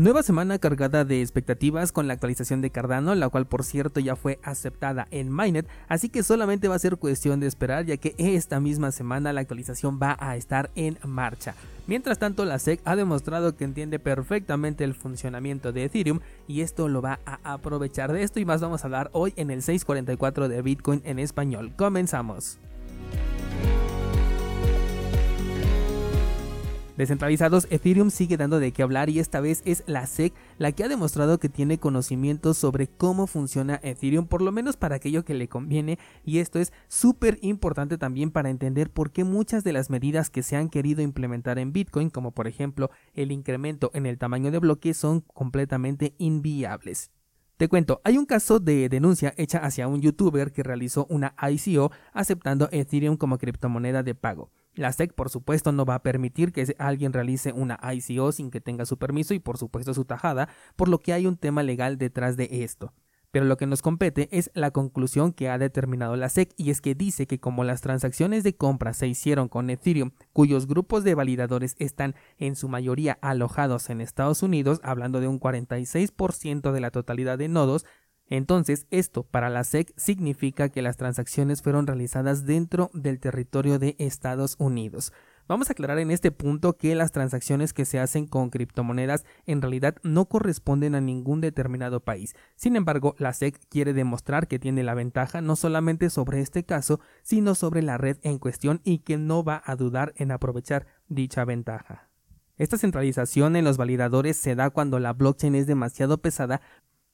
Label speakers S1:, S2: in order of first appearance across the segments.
S1: Nueva semana cargada de expectativas con la actualización de Cardano, la cual por cierto ya fue aceptada en Mainnet, así que solamente va a ser cuestión de esperar ya que esta misma semana la actualización va a estar en marcha. Mientras tanto, la SEC ha demostrado que entiende perfectamente el funcionamiento de Ethereum y esto lo va a aprovechar de esto y más vamos a hablar hoy en el 644 de Bitcoin en español. Comenzamos. Descentralizados, Ethereum sigue dando de qué hablar y esta vez es la SEC la que ha demostrado que tiene conocimientos sobre cómo funciona Ethereum, por lo menos para aquello que le conviene, y esto es súper importante también para entender por qué muchas de las medidas que se han querido implementar en Bitcoin, como por ejemplo el incremento en el tamaño de bloque, son completamente inviables. Te cuento, hay un caso de denuncia hecha hacia un youtuber que realizó una ICO aceptando Ethereum como criptomoneda de pago. La SEC, por supuesto, no va a permitir que alguien realice una ICO sin que tenga su permiso y, por supuesto, su tajada, por lo que hay un tema legal detrás de esto. Pero lo que nos compete es la conclusión que ha determinado la SEC y es que dice que como las transacciones de compra se hicieron con Ethereum, cuyos grupos de validadores están en su mayoría alojados en Estados Unidos, hablando de un 46% de la totalidad de nodos, entonces, esto para la SEC significa que las transacciones fueron realizadas dentro del territorio de Estados Unidos. Vamos a aclarar en este punto que las transacciones que se hacen con criptomonedas en realidad no corresponden a ningún determinado país. Sin embargo, la SEC quiere demostrar que tiene la ventaja no solamente sobre este caso, sino sobre la red en cuestión y que no va a dudar en aprovechar dicha ventaja. Esta centralización en los validadores se da cuando la blockchain es demasiado pesada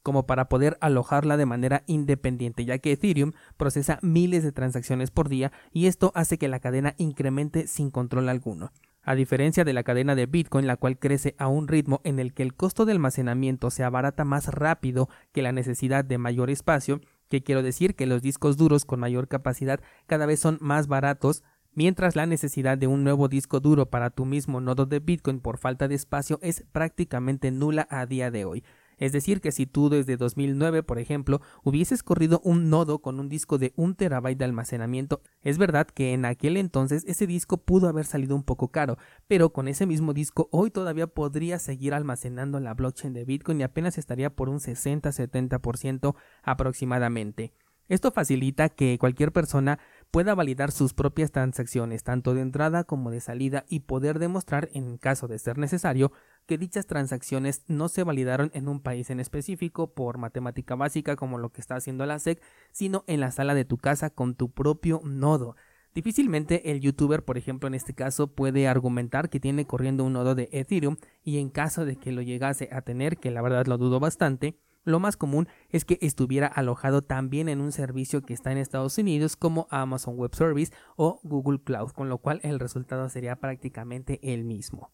S1: como para poder alojarla de manera independiente, ya que Ethereum procesa miles de transacciones por día y esto hace que la cadena incremente sin control alguno. A diferencia de la cadena de Bitcoin, la cual crece a un ritmo en el que el costo de almacenamiento se abarata más rápido que la necesidad de mayor espacio, que quiero decir que los discos duros con mayor capacidad cada vez son más baratos, mientras la necesidad de un nuevo disco duro para tu mismo nodo de Bitcoin por falta de espacio es prácticamente nula a día de hoy. Es decir, que si tú desde 2009, por ejemplo, hubieses corrido un nodo con un disco de un terabyte de almacenamiento, es verdad que en aquel entonces ese disco pudo haber salido un poco caro, pero con ese mismo disco hoy todavía podría seguir almacenando la blockchain de Bitcoin y apenas estaría por un 60-70% aproximadamente. Esto facilita que cualquier persona pueda validar sus propias transacciones tanto de entrada como de salida y poder demostrar, en caso de ser necesario, que dichas transacciones no se validaron en un país en específico por matemática básica como lo que está haciendo la SEC, sino en la sala de tu casa con tu propio nodo. Difícilmente el youtuber, por ejemplo, en este caso, puede argumentar que tiene corriendo un nodo de Ethereum y en caso de que lo llegase a tener, que la verdad lo dudo bastante, lo más común es que estuviera alojado también en un servicio que está en Estados Unidos como Amazon Web Service o Google Cloud, con lo cual el resultado sería prácticamente el mismo.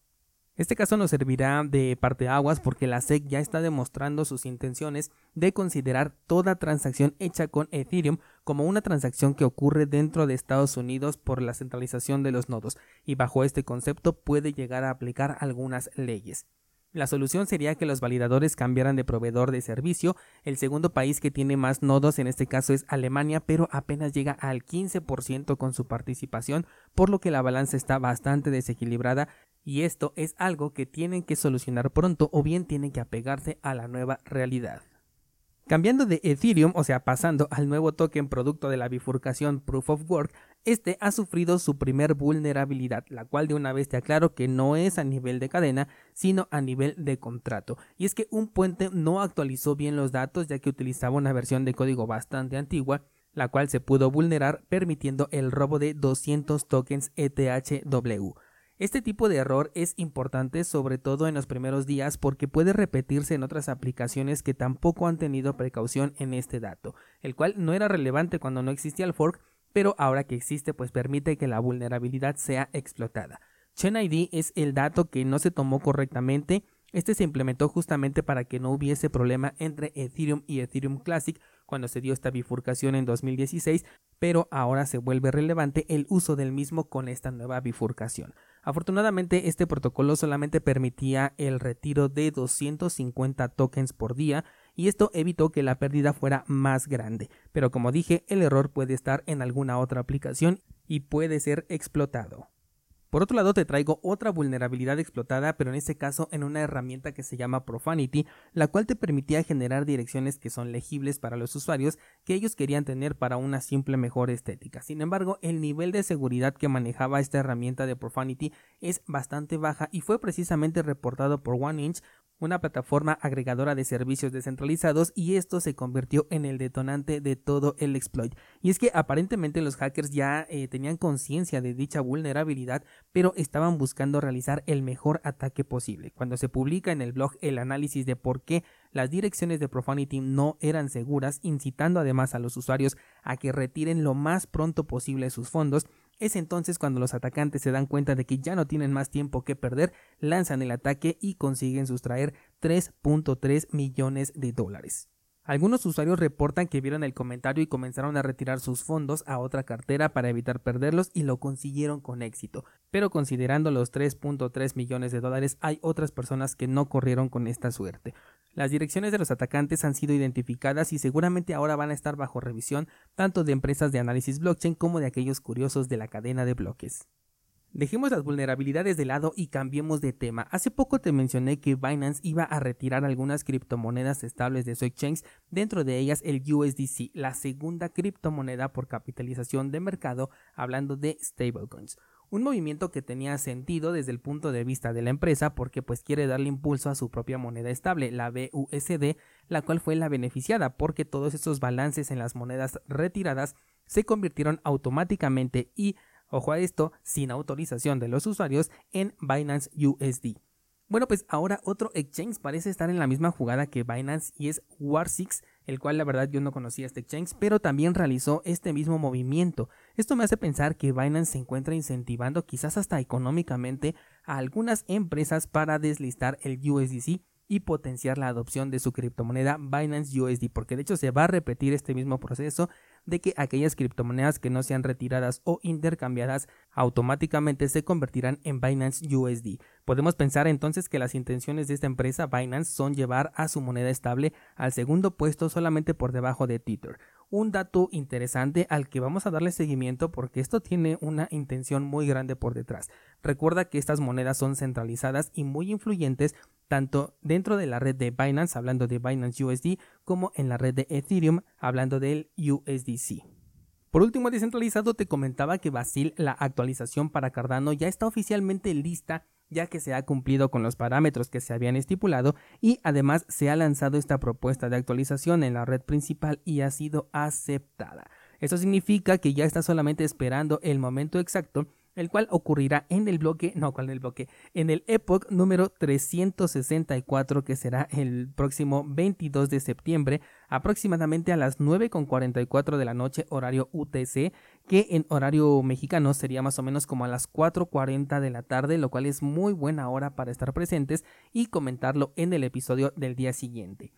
S1: Este caso nos servirá de parteaguas porque la SEC ya está demostrando sus intenciones de considerar toda transacción hecha con Ethereum como una transacción que ocurre dentro de Estados Unidos por la centralización de los nodos y bajo este concepto puede llegar a aplicar algunas leyes. La solución sería que los validadores cambiaran de proveedor de servicio. El segundo país que tiene más nodos en este caso es Alemania, pero apenas llega al 15% con su participación, por lo que la balanza está bastante desequilibrada y esto es algo que tienen que solucionar pronto o bien tienen que apegarse a la nueva realidad. Cambiando de Ethereum, o sea, pasando al nuevo token producto de la bifurcación Proof of Work, este ha sufrido su primer vulnerabilidad, la cual de una vez te aclaro que no es a nivel de cadena, sino a nivel de contrato. Y es que un puente no actualizó bien los datos ya que utilizaba una versión de código bastante antigua, la cual se pudo vulnerar permitiendo el robo de 200 tokens ETHW. Este tipo de error es importante sobre todo en los primeros días porque puede repetirse en otras aplicaciones que tampoco han tenido precaución en este dato, el cual no era relevante cuando no existía el fork, pero ahora que existe pues permite que la vulnerabilidad sea explotada. Chain ID es el dato que no se tomó correctamente este se implementó justamente para que no hubiese problema entre Ethereum y Ethereum Classic cuando se dio esta bifurcación en 2016, pero ahora se vuelve relevante el uso del mismo con esta nueva bifurcación. Afortunadamente este protocolo solamente permitía el retiro de 250 tokens por día y esto evitó que la pérdida fuera más grande, pero como dije el error puede estar en alguna otra aplicación y puede ser explotado. Por otro lado, te traigo otra vulnerabilidad explotada, pero en este caso en una herramienta que se llama Profanity, la cual te permitía generar direcciones que son legibles para los usuarios que ellos querían tener para una simple mejor estética. Sin embargo, el nivel de seguridad que manejaba esta herramienta de Profanity es bastante baja y fue precisamente reportado por OneInch, una plataforma agregadora de servicios descentralizados y esto se convirtió en el detonante de todo el exploit. Y es que aparentemente los hackers ya eh, tenían conciencia de dicha vulnerabilidad, pero estaban buscando realizar el mejor ataque posible. Cuando se publica en el blog el análisis de por qué las direcciones de Profanity no eran seguras, incitando además a los usuarios a que retiren lo más pronto posible sus fondos, es entonces cuando los atacantes se dan cuenta de que ya no tienen más tiempo que perder, lanzan el ataque y consiguen sustraer 3.3 millones de dólares. Algunos usuarios reportan que vieron el comentario y comenzaron a retirar sus fondos a otra cartera para evitar perderlos y lo consiguieron con éxito. Pero considerando los 3.3 millones de dólares hay otras personas que no corrieron con esta suerte. Las direcciones de los atacantes han sido identificadas y seguramente ahora van a estar bajo revisión tanto de empresas de análisis blockchain como de aquellos curiosos de la cadena de bloques. Dejemos las vulnerabilidades de lado y cambiemos de tema. Hace poco te mencioné que Binance iba a retirar algunas criptomonedas estables de su exchange, dentro de ellas el USDC, la segunda criptomoneda por capitalización de mercado, hablando de stablecoins. Un movimiento que tenía sentido desde el punto de vista de la empresa porque pues quiere darle impulso a su propia moneda estable, la BUSD, la cual fue la beneficiada porque todos esos balances en las monedas retiradas se convirtieron automáticamente y, ojo a esto, sin autorización de los usuarios en Binance USD. Bueno, pues ahora otro exchange parece estar en la misma jugada que Binance y es War6 el cual la verdad yo no conocía este exchange, pero también realizó este mismo movimiento. Esto me hace pensar que Binance se encuentra incentivando quizás hasta económicamente a algunas empresas para deslistar el USDC y potenciar la adopción de su criptomoneda Binance USD, porque de hecho se va a repetir este mismo proceso de que aquellas criptomonedas que no sean retiradas o intercambiadas automáticamente se convertirán en Binance USD. Podemos pensar entonces que las intenciones de esta empresa Binance son llevar a su moneda estable al segundo puesto solamente por debajo de Tether un dato interesante al que vamos a darle seguimiento porque esto tiene una intención muy grande por detrás. Recuerda que estas monedas son centralizadas y muy influyentes tanto dentro de la red de Binance, hablando de Binance USD, como en la red de Ethereum, hablando del USDC. Por último, descentralizado, te comentaba que Basil, la actualización para Cardano, ya está oficialmente lista ya que se ha cumplido con los parámetros que se habían estipulado y además se ha lanzado esta propuesta de actualización en la red principal y ha sido aceptada. Eso significa que ya está solamente esperando el momento exacto el cual ocurrirá en el bloque, no, ¿cuál en el bloque? En el Epoch número 364 que será el próximo 22 de septiembre, aproximadamente a las 9.44 de la noche horario UTC, que en horario mexicano sería más o menos como a las 4.40 de la tarde, lo cual es muy buena hora para estar presentes y comentarlo en el episodio del día siguiente.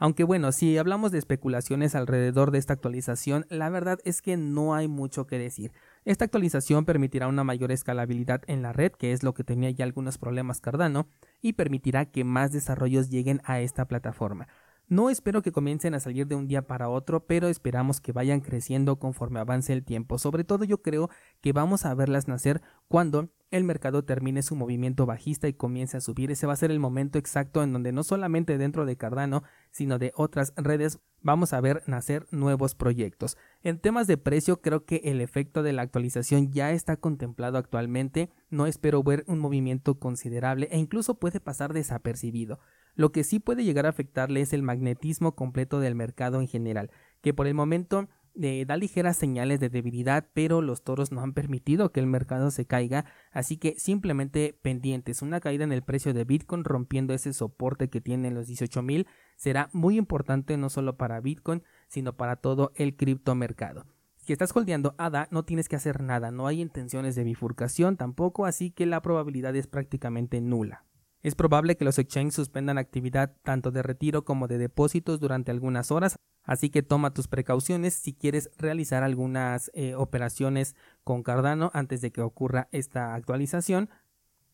S1: Aunque bueno, si hablamos de especulaciones alrededor de esta actualización, la verdad es que no hay mucho que decir. Esta actualización permitirá una mayor escalabilidad en la red, que es lo que tenía ya algunos problemas Cardano, y permitirá que más desarrollos lleguen a esta plataforma. No espero que comiencen a salir de un día para otro, pero esperamos que vayan creciendo conforme avance el tiempo. Sobre todo yo creo que vamos a verlas nacer cuando el mercado termine su movimiento bajista y comience a subir. Ese va a ser el momento exacto en donde no solamente dentro de Cardano, sino de otras redes vamos a ver nacer nuevos proyectos. En temas de precio creo que el efecto de la actualización ya está contemplado actualmente. No espero ver un movimiento considerable e incluso puede pasar desapercibido. Lo que sí puede llegar a afectarle es el magnetismo completo del mercado en general, que por el momento eh, da ligeras señales de debilidad, pero los toros no han permitido que el mercado se caiga, así que simplemente pendientes. Una caída en el precio de Bitcoin rompiendo ese soporte que tiene en los 18.000 será muy importante no solo para Bitcoin, sino para todo el criptomercado. Si estás holdeando ADA, no tienes que hacer nada, no hay intenciones de bifurcación tampoco, así que la probabilidad es prácticamente nula. Es probable que los exchanges suspendan actividad tanto de retiro como de depósitos durante algunas horas, así que toma tus precauciones si quieres realizar algunas eh, operaciones con Cardano antes de que ocurra esta actualización.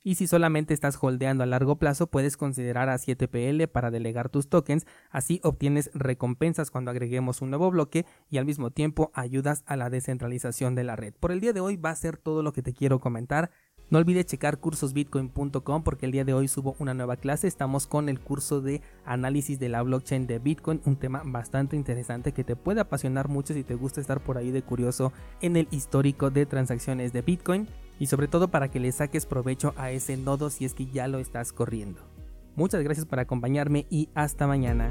S1: Y si solamente estás holdeando a largo plazo, puedes considerar a 7PL para delegar tus tokens, así obtienes recompensas cuando agreguemos un nuevo bloque y al mismo tiempo ayudas a la descentralización de la red. Por el día de hoy va a ser todo lo que te quiero comentar. No olvides checar cursosbitcoin.com porque el día de hoy subo una nueva clase. Estamos con el curso de análisis de la blockchain de Bitcoin, un tema bastante interesante que te puede apasionar mucho si te gusta estar por ahí de curioso en el histórico de transacciones de Bitcoin y sobre todo para que le saques provecho a ese nodo si es que ya lo estás corriendo. Muchas gracias por acompañarme y hasta mañana.